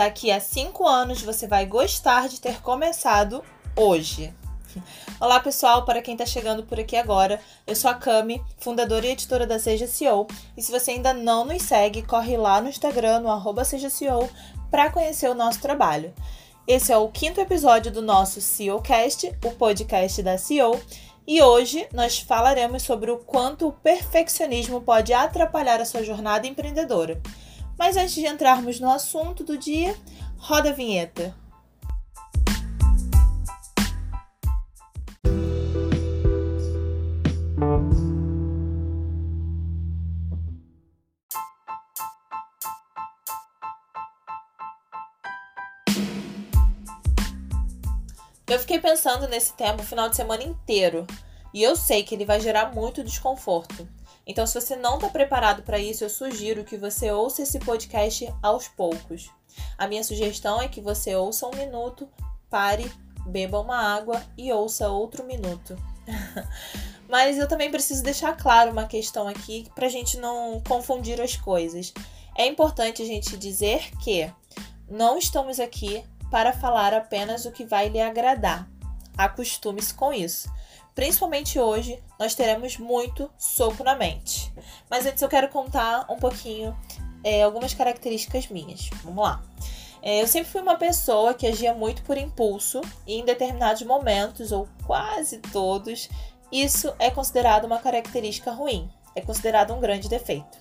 daqui a cinco anos você vai gostar de ter começado hoje. Olá pessoal, para quem está chegando por aqui agora, eu sou a Cami, fundadora e editora da Seja CEO, e se você ainda não nos segue, corre lá no Instagram, no arroba Seja para conhecer o nosso trabalho. Esse é o quinto episódio do nosso CEOcast, o podcast da CEO, e hoje nós falaremos sobre o quanto o perfeccionismo pode atrapalhar a sua jornada empreendedora. Mas antes de entrarmos no assunto do dia, roda a vinheta. Eu fiquei pensando nesse tema o final de semana inteiro e eu sei que ele vai gerar muito desconforto. Então, se você não está preparado para isso, eu sugiro que você ouça esse podcast aos poucos. A minha sugestão é que você ouça um minuto, pare, beba uma água e ouça outro minuto. Mas eu também preciso deixar claro uma questão aqui para a gente não confundir as coisas. É importante a gente dizer que não estamos aqui para falar apenas o que vai lhe agradar. Acostume-se com isso. Principalmente hoje, nós teremos muito soco na mente. Mas antes eu quero contar um pouquinho é, algumas características minhas. Vamos lá. É, eu sempre fui uma pessoa que agia muito por impulso e em determinados momentos, ou quase todos, isso é considerado uma característica ruim, é considerado um grande defeito.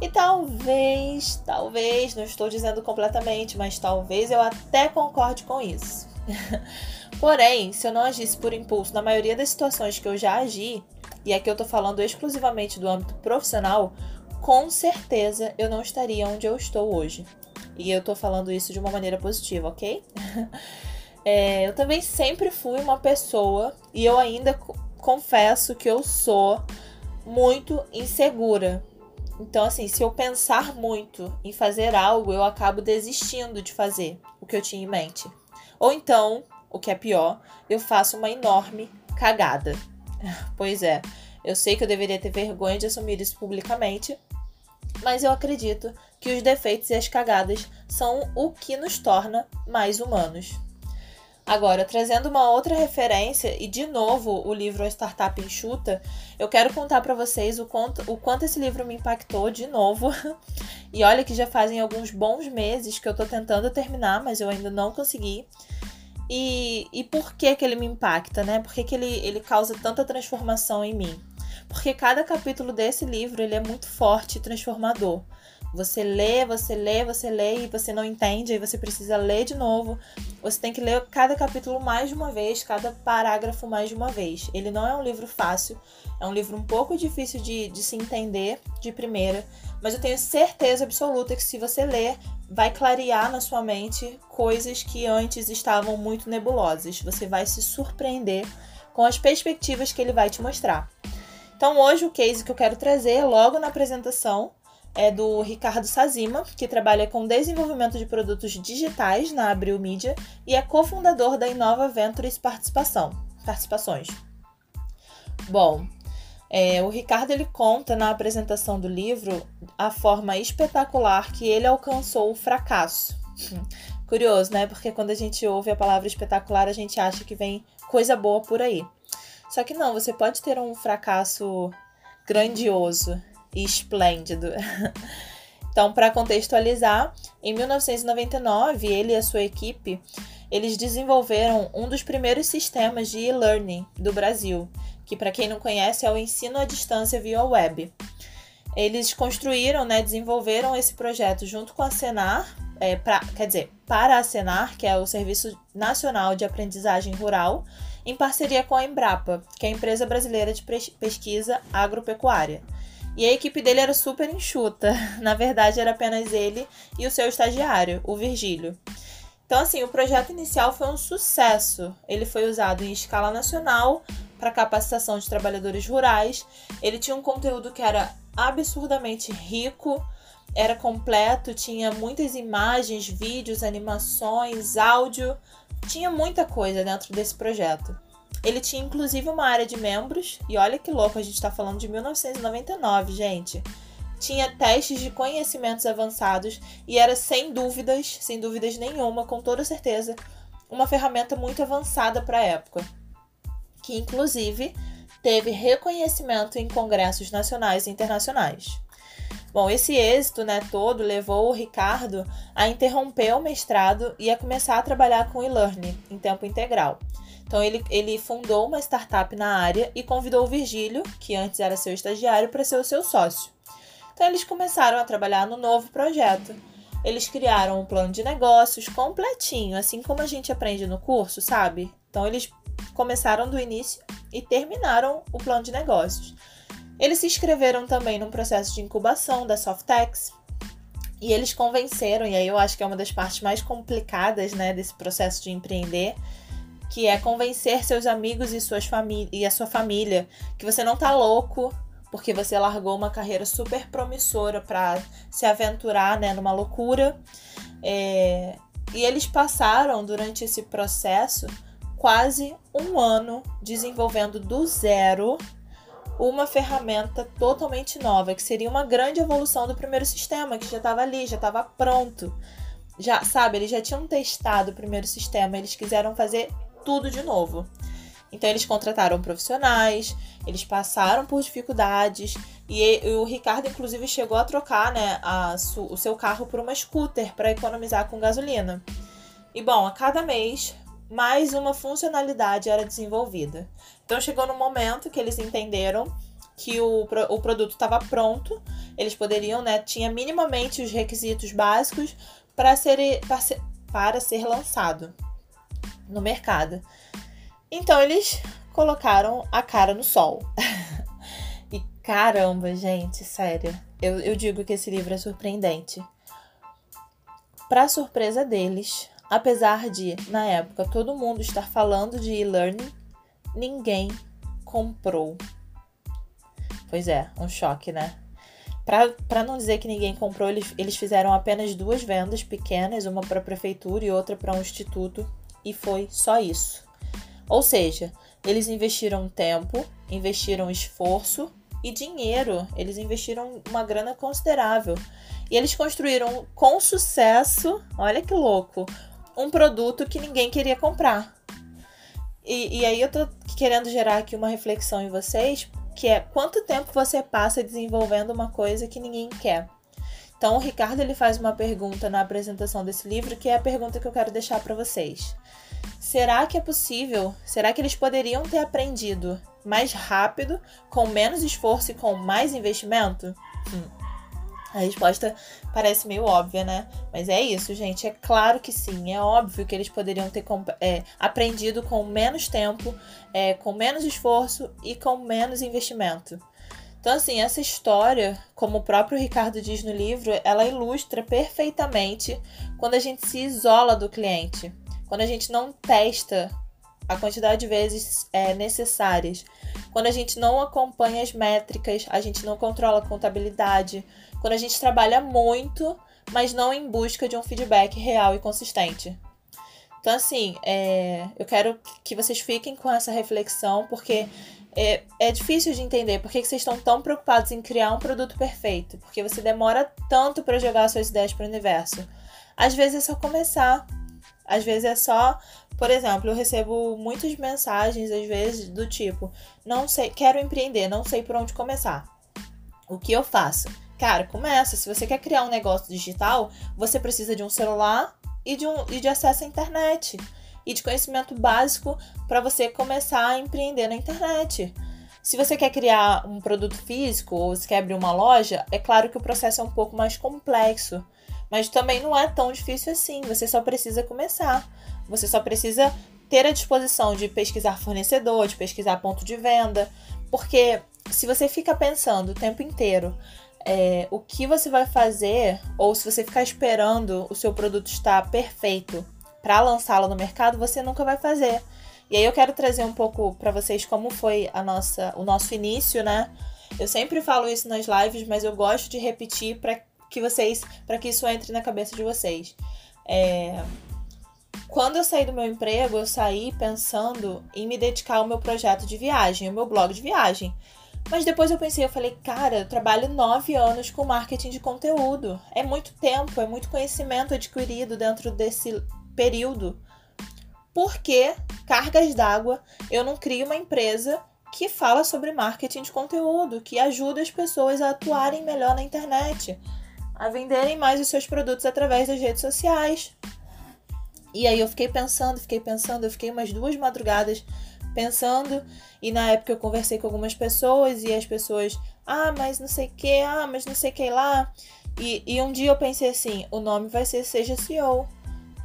E talvez, talvez, não estou dizendo completamente, mas talvez eu até concorde com isso. Porém, se eu não agisse por impulso na maioria das situações que eu já agi, e aqui eu tô falando exclusivamente do âmbito profissional, com certeza eu não estaria onde eu estou hoje. E eu tô falando isso de uma maneira positiva, ok? é, eu também sempre fui uma pessoa, e eu ainda confesso que eu sou muito insegura. Então, assim, se eu pensar muito em fazer algo, eu acabo desistindo de fazer o que eu tinha em mente. Ou então, o que é pior, eu faço uma enorme cagada. Pois é, eu sei que eu deveria ter vergonha de assumir isso publicamente, mas eu acredito que os defeitos e as cagadas são o que nos torna mais humanos. Agora, trazendo uma outra referência e de novo o livro A Startup Enxuta, eu quero contar para vocês o quanto, o quanto esse livro me impactou de novo. e olha que já fazem alguns bons meses que eu tô tentando terminar, mas eu ainda não consegui. E, e por que, que ele me impacta, né? Por que, que ele, ele causa tanta transformação em mim? Porque cada capítulo desse livro ele é muito forte e transformador. Você lê, você lê, você lê e você não entende, aí você precisa ler de novo. Você tem que ler cada capítulo mais de uma vez, cada parágrafo mais de uma vez. Ele não é um livro fácil, é um livro um pouco difícil de, de se entender de primeira, mas eu tenho certeza absoluta que se você ler, vai clarear na sua mente coisas que antes estavam muito nebulosas. Você vai se surpreender com as perspectivas que ele vai te mostrar. Então, hoje, o case que eu quero trazer logo na apresentação é do Ricardo Sazima, que trabalha com desenvolvimento de produtos digitais na Abril Media e é cofundador da Inova Ventures Participação, Participações. Bom, é, o Ricardo ele conta na apresentação do livro a forma espetacular que ele alcançou o fracasso. Curioso, né? Porque quando a gente ouve a palavra espetacular, a gente acha que vem coisa boa por aí. Só que não, você pode ter um fracasso grandioso esplêndido. Então, para contextualizar, em 1999, ele e a sua equipe, eles desenvolveram um dos primeiros sistemas de e-learning do Brasil, que para quem não conhece é o ensino à distância via web. Eles construíram, né, desenvolveram esse projeto junto com a Senar, é, pra, quer dizer, para a Senar, que é o Serviço Nacional de Aprendizagem Rural, em parceria com a Embrapa, que é a empresa brasileira de pesquisa agropecuária. E a equipe dele era super enxuta. Na verdade, era apenas ele e o seu estagiário, o Virgílio. Então, assim, o projeto inicial foi um sucesso. Ele foi usado em escala nacional para capacitação de trabalhadores rurais. Ele tinha um conteúdo que era absurdamente rico, era completo, tinha muitas imagens, vídeos, animações, áudio, tinha muita coisa dentro desse projeto. Ele tinha inclusive uma área de membros, e olha que louco, a gente está falando de 1999, gente. tinha testes de conhecimentos avançados e era sem dúvidas, sem dúvidas nenhuma, com toda certeza, uma ferramenta muito avançada para a época, que inclusive teve reconhecimento em congressos nacionais e internacionais. Bom, esse êxito né, todo levou o Ricardo a interromper o mestrado e a começar a trabalhar com e-learning em tempo integral. Então ele, ele fundou uma startup na área e convidou o Virgílio, que antes era seu estagiário, para ser o seu sócio. Então eles começaram a trabalhar no novo projeto. Eles criaram um plano de negócios completinho, assim como a gente aprende no curso, sabe? Então eles começaram do início e terminaram o plano de negócios. Eles se inscreveram também num processo de incubação da Softex, e eles convenceram, e aí eu acho que é uma das partes mais complicadas né, desse processo de empreender, que é convencer seus amigos e, suas e a sua família que você não tá louco porque você largou uma carreira super promissora para se aventurar né, numa loucura. É... E eles passaram durante esse processo quase um ano desenvolvendo do zero uma ferramenta totalmente nova, que seria uma grande evolução do primeiro sistema, que já estava ali, já estava pronto. Já, sabe, eles já tinham testado o primeiro sistema, eles quiseram fazer tudo de novo. Então eles contrataram profissionais, eles passaram por dificuldades e, o Ricardo inclusive chegou a trocar, né, a, o seu carro por uma scooter para economizar com gasolina. E bom, a cada mês mais uma funcionalidade era desenvolvida. Então chegou no momento que eles entenderam que o, o produto estava pronto, eles poderiam, né, tinha minimamente os requisitos básicos ser, para ser, para ser lançado no mercado. Então eles colocaram a cara no sol. e caramba, gente, sério. Eu, eu digo que esse livro é surpreendente. Para surpresa deles, apesar de, na época, todo mundo estar falando de e-learning, ninguém comprou. Pois é, um choque, né? Para não dizer que ninguém comprou, eles, eles fizeram apenas duas vendas pequenas, uma para a prefeitura e outra para um instituto e foi só isso. Ou seja, eles investiram tempo, investiram esforço e dinheiro. Eles investiram uma grana considerável. E eles construíram com sucesso, olha que louco, um produto que ninguém queria comprar. E, e aí eu tô querendo gerar aqui uma reflexão em vocês, que é quanto tempo você passa desenvolvendo uma coisa que ninguém quer. Então, o Ricardo ele faz uma pergunta na apresentação desse livro, que é a pergunta que eu quero deixar para vocês. Será que é possível? Será que eles poderiam ter aprendido mais rápido, com menos esforço e com mais investimento? Hum. A resposta parece meio óbvia, né? Mas é isso, gente. É claro que sim. É óbvio que eles poderiam ter é, aprendido com menos tempo, é, com menos esforço e com menos investimento. Então, assim, essa história, como o próprio Ricardo diz no livro, ela ilustra perfeitamente quando a gente se isola do cliente, quando a gente não testa a quantidade de vezes é, necessárias, quando a gente não acompanha as métricas, a gente não controla a contabilidade, quando a gente trabalha muito, mas não em busca de um feedback real e consistente. Então, assim, é, eu quero que vocês fiquem com essa reflexão, porque é, é difícil de entender por que, vocês estão tão preocupados em criar um produto perfeito, porque você demora tanto para jogar suas ideias para o universo. Às vezes é só começar, às vezes é só, por exemplo, eu recebo muitas mensagens às vezes do tipo, não sei, quero empreender, não sei por onde começar. O que eu faço? Cara, começa. Se você quer criar um negócio digital, você precisa de um celular e de, um, e de acesso à internet e de conhecimento básico para você começar a empreender na internet. Se você quer criar um produto físico ou se quer abrir uma loja, é claro que o processo é um pouco mais complexo, mas também não é tão difícil assim. Você só precisa começar. Você só precisa ter a disposição de pesquisar fornecedor, de pesquisar ponto de venda, porque se você fica pensando o tempo inteiro é, o que você vai fazer, ou se você ficar esperando o seu produto estar perfeito para lançá-lo no mercado, você nunca vai fazer. E aí eu quero trazer um pouco para vocês como foi a nossa, o nosso início, né? Eu sempre falo isso nas lives, mas eu gosto de repetir para que vocês, para que isso entre na cabeça de vocês. É... Quando eu saí do meu emprego, eu saí pensando em me dedicar ao meu projeto de viagem, ao meu blog de viagem. Mas depois eu pensei, eu falei, cara, eu trabalho nove anos com marketing de conteúdo. É muito tempo, é muito conhecimento adquirido dentro desse período. Por que, cargas d'água, eu não crio uma empresa que fala sobre marketing de conteúdo, que ajuda as pessoas a atuarem melhor na internet, a venderem mais os seus produtos através das redes sociais? E aí eu fiquei pensando, fiquei pensando, eu fiquei umas duas madrugadas pensando. E na época eu conversei com algumas pessoas e as pessoas, ah, mas não sei que, ah, mas não sei que lá. E, e um dia eu pensei assim: o nome vai ser Seja CEO.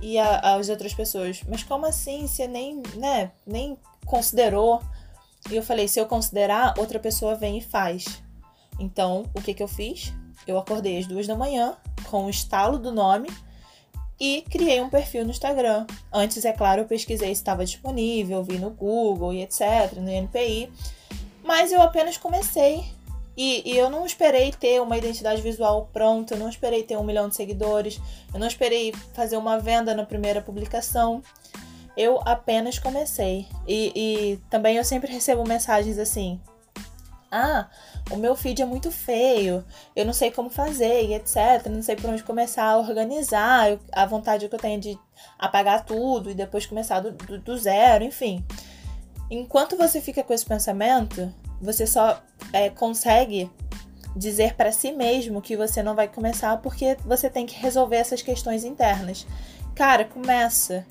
E a, as outras pessoas, mas como assim? Você nem, né, nem considerou? E eu falei: se eu considerar, outra pessoa vem e faz. Então, o que, que eu fiz? Eu acordei às duas da manhã com o estalo do nome e criei um perfil no Instagram. Antes, é claro, eu pesquisei se estava disponível, vi no Google e etc, no NPI, mas eu apenas comecei. E, e, eu não esperei ter uma identidade visual pronta, eu não esperei ter um milhão de seguidores, eu não esperei fazer uma venda na primeira publicação. Eu apenas comecei. E, e também eu sempre recebo mensagens assim: ah, o meu feed é muito feio, eu não sei como fazer e etc. Não sei por onde começar a organizar, a vontade que eu tenho de apagar tudo e depois começar do, do, do zero, enfim. Enquanto você fica com esse pensamento, você só é, consegue dizer para si mesmo que você não vai começar porque você tem que resolver essas questões internas. Cara, começa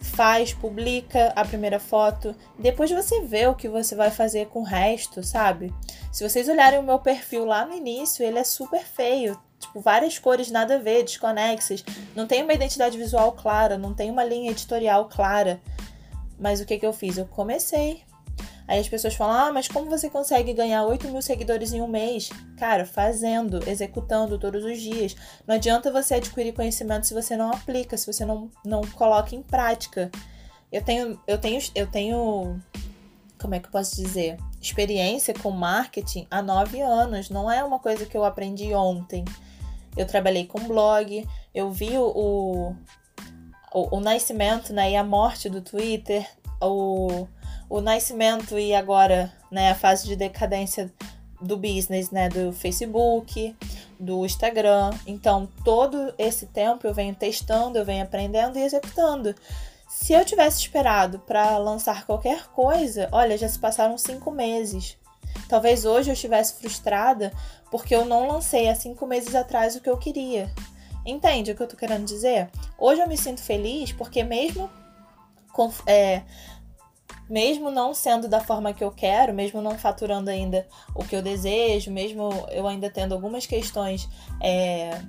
faz, publica a primeira foto, depois você vê o que você vai fazer com o resto, sabe? Se vocês olharem o meu perfil lá no início, ele é super feio, tipo, várias cores nada a ver, desconexas, não tem uma identidade visual clara, não tem uma linha editorial clara. Mas o que que eu fiz? Eu comecei Aí as pessoas falam: ah, mas como você consegue ganhar 8 mil seguidores em um mês? Cara, fazendo, executando todos os dias. Não adianta você adquirir conhecimento se você não aplica, se você não, não coloca em prática. Eu tenho, eu tenho, eu tenho, como é que eu posso dizer? Experiência com marketing há nove anos. Não é uma coisa que eu aprendi ontem. Eu trabalhei com blog, eu vi o, o, o nascimento né, e a morte do Twitter, o o nascimento e agora né, a fase de decadência do business, né, do Facebook, do Instagram. Então, todo esse tempo eu venho testando, eu venho aprendendo e executando. Se eu tivesse esperado para lançar qualquer coisa, olha, já se passaram cinco meses. Talvez hoje eu estivesse frustrada porque eu não lancei há cinco meses atrás o que eu queria. Entende o que eu tô querendo dizer? Hoje eu me sinto feliz porque mesmo com, é, mesmo não sendo da forma que eu quero, mesmo não faturando ainda o que eu desejo, mesmo eu ainda tendo algumas questões é,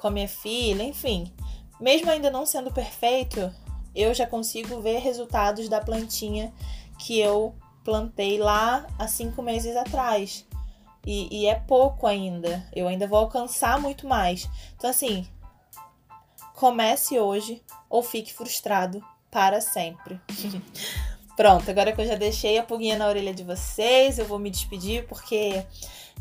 com a minha filha, enfim, mesmo ainda não sendo perfeito, eu já consigo ver resultados da plantinha que eu plantei lá há cinco meses atrás. E, e é pouco ainda. Eu ainda vou alcançar muito mais. Então, assim, comece hoje ou fique frustrado para sempre. Pronto, agora que eu já deixei a pulguinha na orelha de vocês, eu vou me despedir porque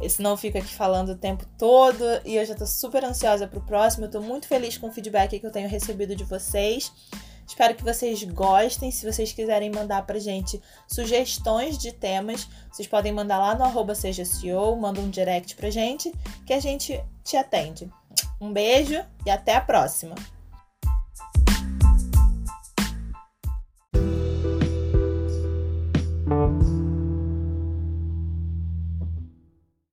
senão eu fico aqui falando o tempo todo e eu já tô super ansiosa pro próximo. Eu tô muito feliz com o feedback que eu tenho recebido de vocês. Espero que vocês gostem. Se vocês quiserem mandar pra gente sugestões de temas, vocês podem mandar lá no arroba seja manda um direct pra gente que a gente te atende. Um beijo e até a próxima!